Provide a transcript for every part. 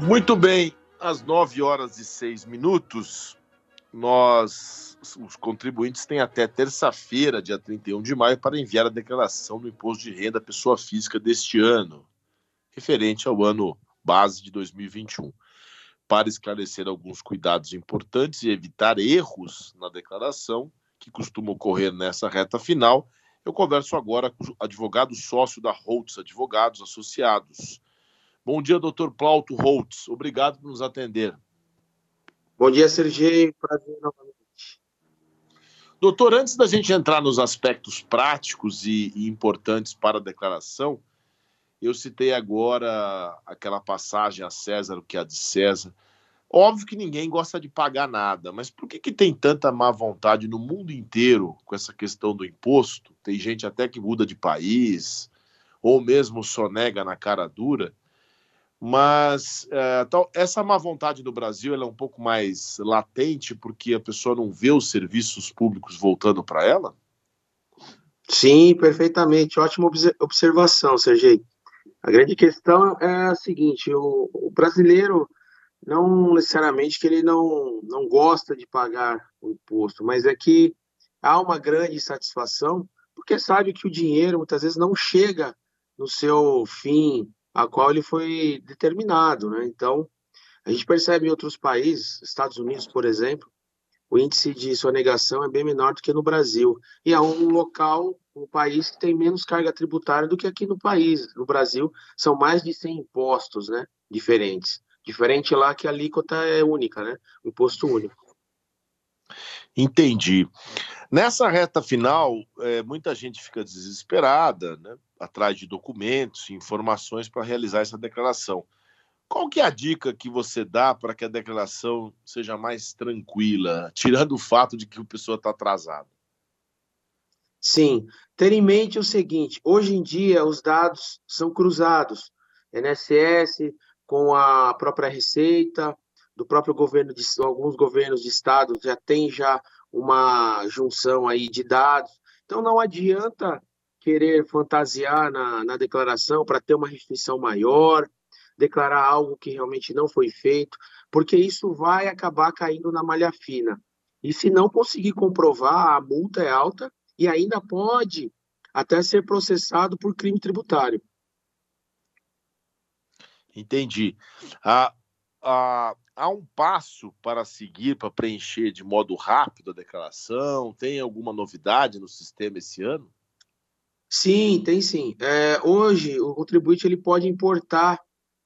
Muito bem, às 9 horas e 6 minutos, nós, os contribuintes, têm até terça-feira, dia 31 de maio, para enviar a declaração do imposto de renda à pessoa física deste ano, referente ao ano base de 2021. Para esclarecer alguns cuidados importantes e evitar erros na declaração, que costumam ocorrer nessa reta final, eu converso agora com o advogado sócio da Holtz Advogados Associados, Bom dia, doutor Plauto Holtz. Obrigado por nos atender. Bom dia, Sergei. Prazer novamente. Doutor, antes da gente entrar nos aspectos práticos e, e importantes para a declaração, eu citei agora aquela passagem a César, o que há de César. Óbvio que ninguém gosta de pagar nada, mas por que, que tem tanta má vontade no mundo inteiro com essa questão do imposto? Tem gente até que muda de país, ou mesmo sonega na cara dura. Mas é, tal, essa má vontade do Brasil é um pouco mais latente porque a pessoa não vê os serviços públicos voltando para ela? Sim, perfeitamente. Ótima observação, Sergei. A grande questão é a seguinte: o, o, brasileiro não necessariamente que ele não, não gosta de pagar o imposto, mas é que há uma grande satisfação porque sabe que o dinheiro muitas vezes não chega no seu fim a qual ele foi determinado, né? Então, a gente percebe em outros países, Estados Unidos, por exemplo, o índice de sonegação é bem menor do que no Brasil. E é um local, um país que tem menos carga tributária do que aqui no país. No Brasil, são mais de 100 impostos, né? Diferentes. Diferente lá que a alíquota é única, né? Imposto único. Entendi. Nessa reta final, é, muita gente fica desesperada, né? atrás de documentos, informações para realizar essa declaração. Qual que é a dica que você dá para que a declaração seja mais tranquila, tirando o fato de que a pessoa está atrasada? Sim, ter em mente o seguinte: hoje em dia os dados são cruzados, NSS com a própria Receita, do próprio governo de alguns governos de estado já tem já uma junção aí de dados. Então não adianta querer fantasiar na, na declaração para ter uma restrição maior, declarar algo que realmente não foi feito, porque isso vai acabar caindo na malha fina. E se não conseguir comprovar, a multa é alta e ainda pode até ser processado por crime tributário. Entendi. Há, há, há um passo para seguir para preencher de modo rápido a declaração? Tem alguma novidade no sistema esse ano? Sim, tem sim. É, hoje, o contribuinte ele pode importar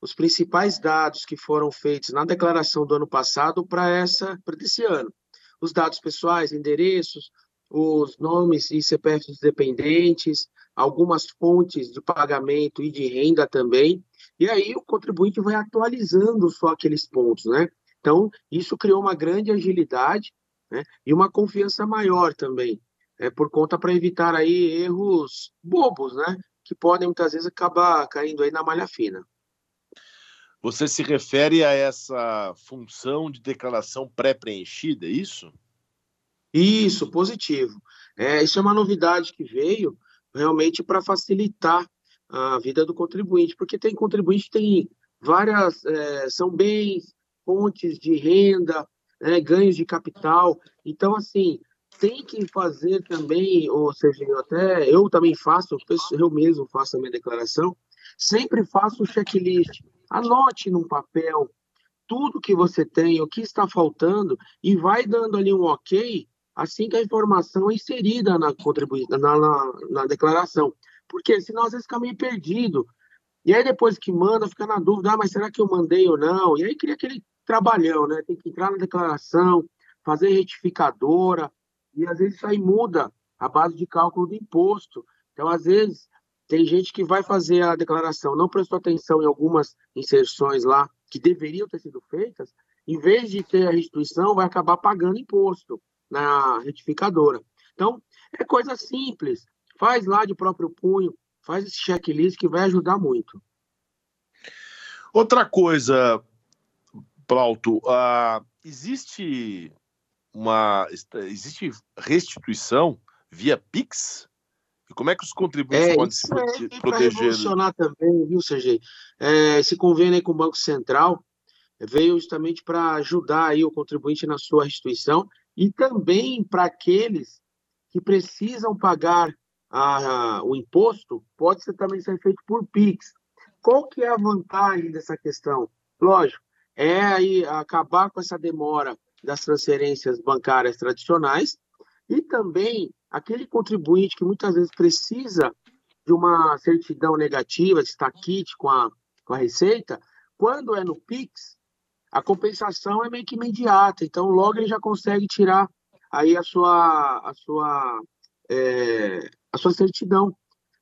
os principais dados que foram feitos na declaração do ano passado para essa para esse ano. Os dados pessoais, endereços, os nomes e CPFs dependentes, algumas fontes de pagamento e de renda também. E aí o contribuinte vai atualizando só aqueles pontos, né? Então, isso criou uma grande agilidade né? e uma confiança maior também é, por conta para evitar aí erros bobos, né? Que podem muitas vezes acabar caindo aí na malha fina. Você se refere a essa função de declaração pré-preenchida, é isso? Isso, positivo. É, isso é uma novidade que veio realmente para facilitar a vida do contribuinte, porque tem contribuinte que tem várias, é, são bens, fontes de renda, né, ganhos de capital. Então, assim, tem que fazer também, ou seja, eu até eu também faço, eu mesmo faço a minha declaração, sempre faço o checklist. Anote num papel tudo que você tem, o que está faltando, e vai dando ali um ok assim que a informação é inserida na, na, na, na declaração. Porque senão às vezes fica meio perdido. E aí depois que manda, fica na dúvida, ah, mas será que eu mandei ou não? E aí cria aquele trabalhão, né? Tem que entrar na declaração, fazer retificadora, e às vezes isso aí muda a base de cálculo do imposto. Então, às vezes, tem gente que vai fazer a declaração, não prestou atenção em algumas inserções lá que deveriam ter sido feitas, em vez de ter a restituição, vai acabar pagando imposto na retificadora. Então, é coisa simples. Faz lá de próprio punho, faz esse checklist que vai ajudar muito. Outra coisa, Plauto, uh, existe uma existe restituição via Pix? E como é que os contribuintes é, podem se é, proteger? Para revolucionar também, viu, Sergei? É, esse convênio aí com o Banco Central, veio justamente para ajudar aí o contribuinte na sua restituição e também para aqueles que precisam pagar a, a, o imposto, pode ser também ser feito por PIX. Qual que é a vantagem dessa questão? Lógico, é aí acabar com essa demora das transferências bancárias tradicionais e também aquele contribuinte que muitas vezes precisa de uma certidão negativa, de estar kit com a, com a Receita, quando é no PIX, a compensação é meio que imediata, então logo ele já consegue tirar aí a sua, a sua, é, a sua certidão.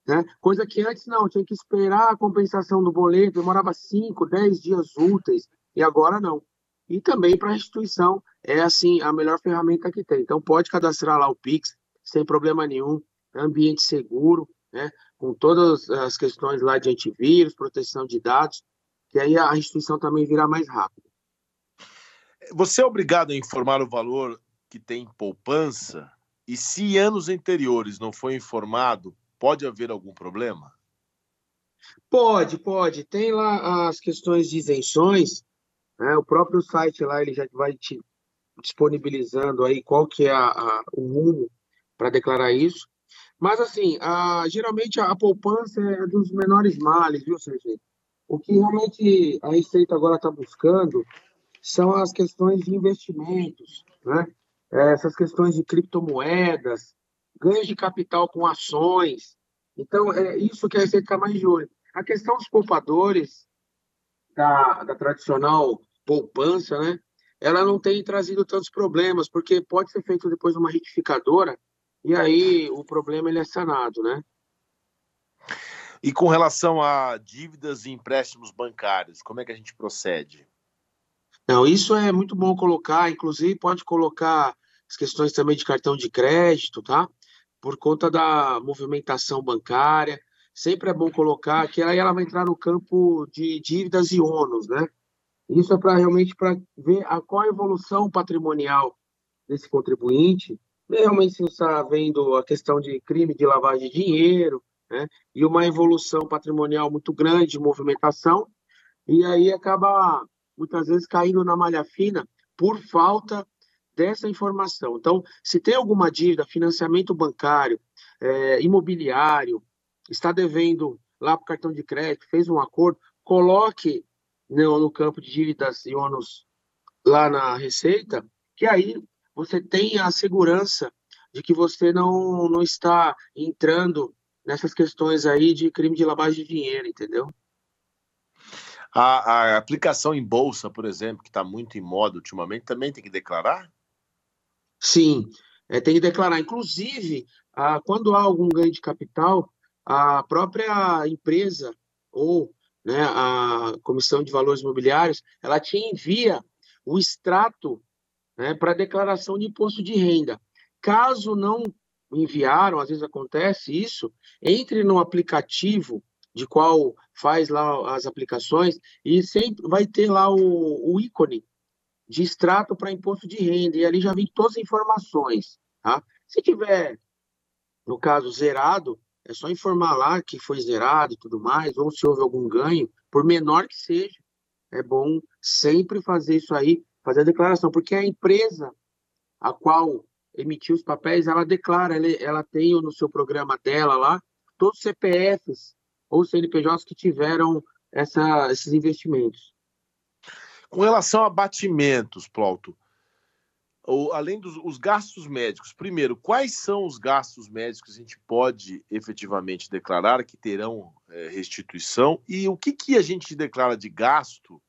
Né? Coisa que antes não, tinha que esperar a compensação do boleto, demorava 5, 10 dias úteis, e agora não. E também para a restituição é assim a melhor ferramenta que tem. Então pode cadastrar lá o Pix sem problema nenhum, ambiente seguro, né? com todas as questões lá de antivírus, proteção de dados, que aí a restituição também virá mais rápido. Você é obrigado a informar o valor que tem poupança e se anos anteriores não foi informado, pode haver algum problema? Pode, pode. Tem lá as questões de isenções, né? o próprio site lá ele já vai te disponibilizando aí qual que é a, a, o rumo para declarar isso. Mas assim, a, geralmente a, poupança é dos menores males, viu, Sergio? O que realmente a Receita agora está buscando são as questões de investimentos, né? É, essas questões de criptomoedas, ganhos de capital com ações. Então, é isso que a Receita está mais de olho. A questão dos poupadores, da, da tradicional poupança, né? Ela não tem trazido tantos problemas, porque pode ser feito depois uma retificadora, e aí o problema ele é sanado, né? E com relação a dívidas e empréstimos bancários, como é que a gente procede? Não, isso é muito bom colocar, inclusive pode colocar as questões também de cartão de crédito, tá? Por conta da movimentação bancária, sempre é bom colocar que aí ela vai entrar no campo de dívidas e ônus, né? Isso é para realmente para ver a, qual a evolução patrimonial desse contribuinte. Realmente se está vendo a questão de crime de lavagem de dinheiro, né? E uma evolução patrimonial muito grande de movimentação, e aí acaba muitas vezes caindo na malha fina por falta dessa informação. Então, se tem alguma dívida, financiamento bancário, é, imobiliário, está devendo lá para o cartão de crédito, fez um acordo, coloque no, no campo de dívidas e ônus lá na Receita, que aí você tem a segurança de que você não, não está entrando nessas questões aí de crime de lavagem de dinheiro, entendeu? A, a aplicação em bolsa, por exemplo, que está muito em moda ultimamente, também tem que declarar? Sim, é, tem que declarar. Inclusive, a, quando há algum ganho de capital, a própria empresa ou né, a Comissão de Valores Imobiliários, ela te envia o extrato né, para declaração de imposto de renda. Caso não enviaram, às vezes acontece isso, entre no aplicativo de qual faz lá as aplicações e sempre vai ter lá o, o ícone de extrato para imposto de renda e ali já vem todas as informações, tá? Se tiver, no caso, zerado, é só informar lá que foi zerado e tudo mais, ou se houve algum ganho, por menor que seja, é bom sempre fazer isso aí, fazer a declaração, porque a empresa a qual emitiu os papéis, ela declara, ela, ela tem no seu programa dela lá, todos os CPFs ou CNPJs que tiveram essa, esses investimentos. Com relação a batimentos, Plauto, ou, além dos os gastos médicos, primeiro, quais são os gastos médicos que a gente pode efetivamente declarar que terão é, restituição e o que, que a gente declara de gasto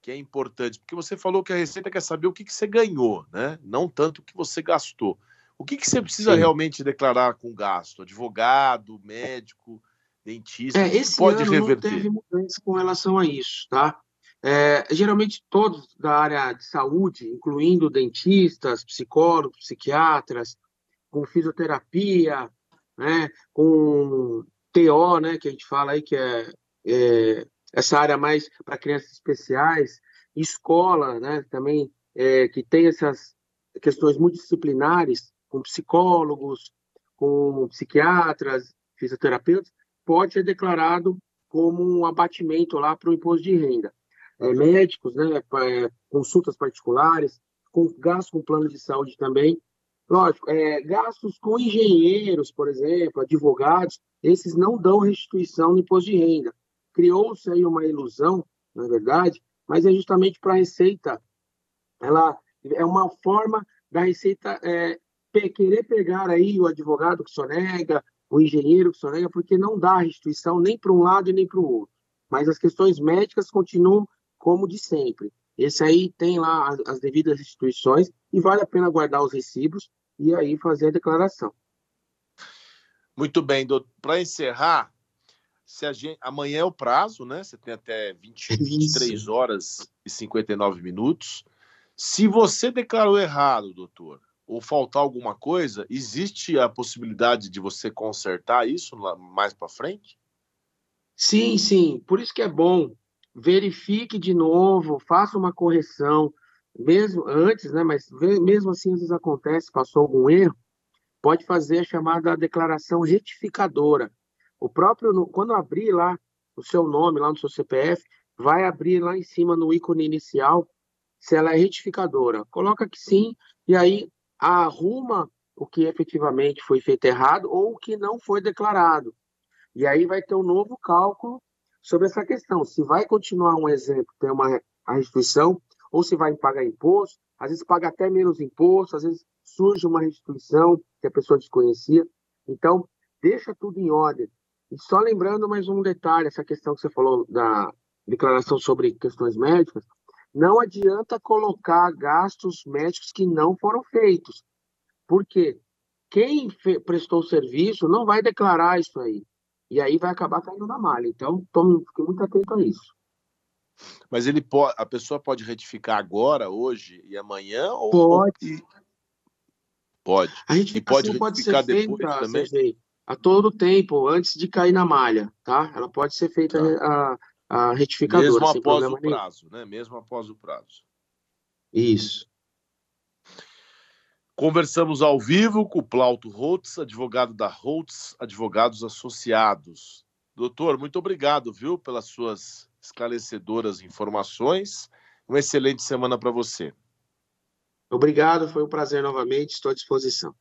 que é importante? Porque você falou que a Receita quer saber o que, que você ganhou, né? não tanto o que você gastou. O que, que você precisa Sim. realmente declarar com gasto? Advogado, médico, dentista? É, esse pode ano reverter? não teve mudança com relação a isso, tá? É, geralmente todos da área de saúde, incluindo dentistas, psicólogos, psiquiatras, com fisioterapia, né, com TO, né, que a gente fala aí que é, é essa área mais para crianças especiais, escola, né, também é, que tem essas questões multidisciplinares, com psicólogos, com psiquiatras, fisioterapeutas, pode ser declarado como um abatimento lá para o imposto de renda. é, médicos, né, é, consultas particulares, com gastos com plano de saúde também. Lógico, é, gastos com engenheiros, por exemplo, advogados, esses não dão restituição no imposto de renda. Criou-se aí uma ilusão, na é verdade, mas é justamente para a Receita, ela é uma forma da Receita é, querer pegar aí o advogado que sonega, o engenheiro que sonega, porque não dá restituição nem para um lado e nem para o outro. Mas as questões médicas continuam como de sempre. Esse aí tem lá as, as devidas restituições e vale a pena guardar os recibos e aí fazer a declaração. Muito bem, doutor. Para encerrar, se gente, amanhã é o prazo, né? Você tem até 20, 23 horas e 59 minutos. Se você declarou errado, doutor, ou faltar alguma coisa, existe a possibilidade de você consertar isso mais para frente? Sim, sim. Por isso que é bom. Verifique de novo, faça uma correção, mesmo antes, né? Mas mesmo assim, às vezes acontece, passou algum erro, pode fazer a chamada declaração retificadora. O próprio, quando abrir lá o seu nome, lá no seu CPF, vai abrir lá em cima no ícone inicial se ela é retificadora. Coloca que sim, e aí arruma o que efetivamente foi feito errado ou o que não foi declarado. E aí vai ter um novo cálculo sobre essa questão. Se vai continuar um exemplo, ter uma a restituição, ou se vai pagar imposto, às vezes paga até menos imposto, às vezes surge uma restituição que a pessoa desconhecia. Então, deixa tudo em ordem. E só lembrando mais um detalhe, essa questão que você falou da declaração sobre questões médicas, não adianta colocar gastos médicos que não foram feitos. Por quê? Quem prestou serviço não vai declarar isso aí. E aí vai acabar caindo na malha. Então, tome, fique muito atento a isso. Mas ele pode, a pessoa pode retificar agora, hoje e amanhã? Ou pode. Pode. A gente e pode retificar pode ser depois feita, também? a todo tempo, antes de cair na malha, tá? Ela pode ser feita tá. a, a retificadora. Mesmo após o prazo, nenhum. né? Mesmo após o prazo. Isso. Conversamos ao vivo com o Plauto Holtz, advogado da Holtz Advogados Associados. Doutor, muito obrigado, viu, pelas suas esclarecedoras informações. Uma excelente semana para você. Obrigado, foi um prazer novamente, estou à disposição.